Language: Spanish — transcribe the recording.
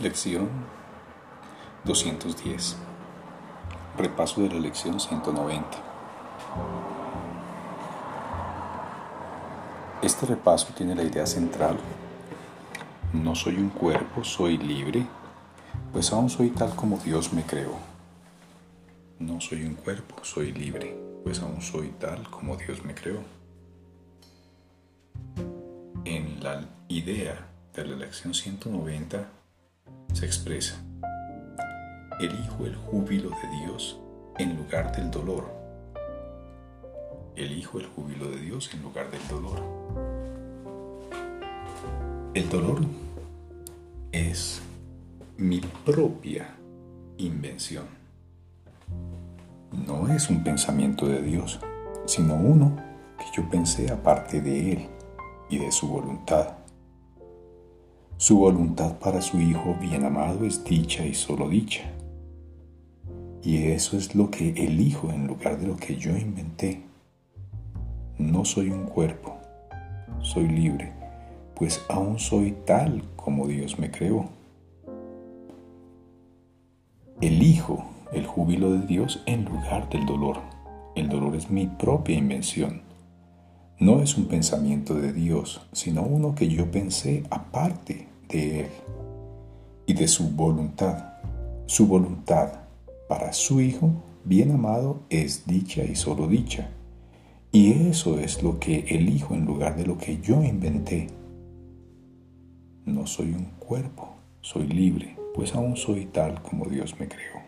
Lección 210. Repaso de la lección 190. Este repaso tiene la idea central. No soy un cuerpo, soy libre, pues aún soy tal como Dios me creó. No soy un cuerpo, soy libre, pues aún soy tal como Dios me creó. En la idea de la lección 190 se expresa, elijo el júbilo de Dios en lugar del dolor. Elijo el júbilo de Dios en lugar del dolor. El dolor es mi propia invención. No es un pensamiento de Dios, sino uno que yo pensé aparte de Él y de su voluntad. Su voluntad para su Hijo bien amado es dicha y solo dicha. Y eso es lo que elijo en lugar de lo que yo inventé. No soy un cuerpo, soy libre, pues aún soy tal como Dios me creó. Elijo el júbilo de Dios en lugar del dolor. El dolor es mi propia invención. No es un pensamiento de Dios, sino uno que yo pensé aparte de Él y de su voluntad. Su voluntad para su Hijo bien amado es dicha y solo dicha. Y eso es lo que elijo en lugar de lo que yo inventé. No soy un cuerpo, soy libre, pues aún soy tal como Dios me creó.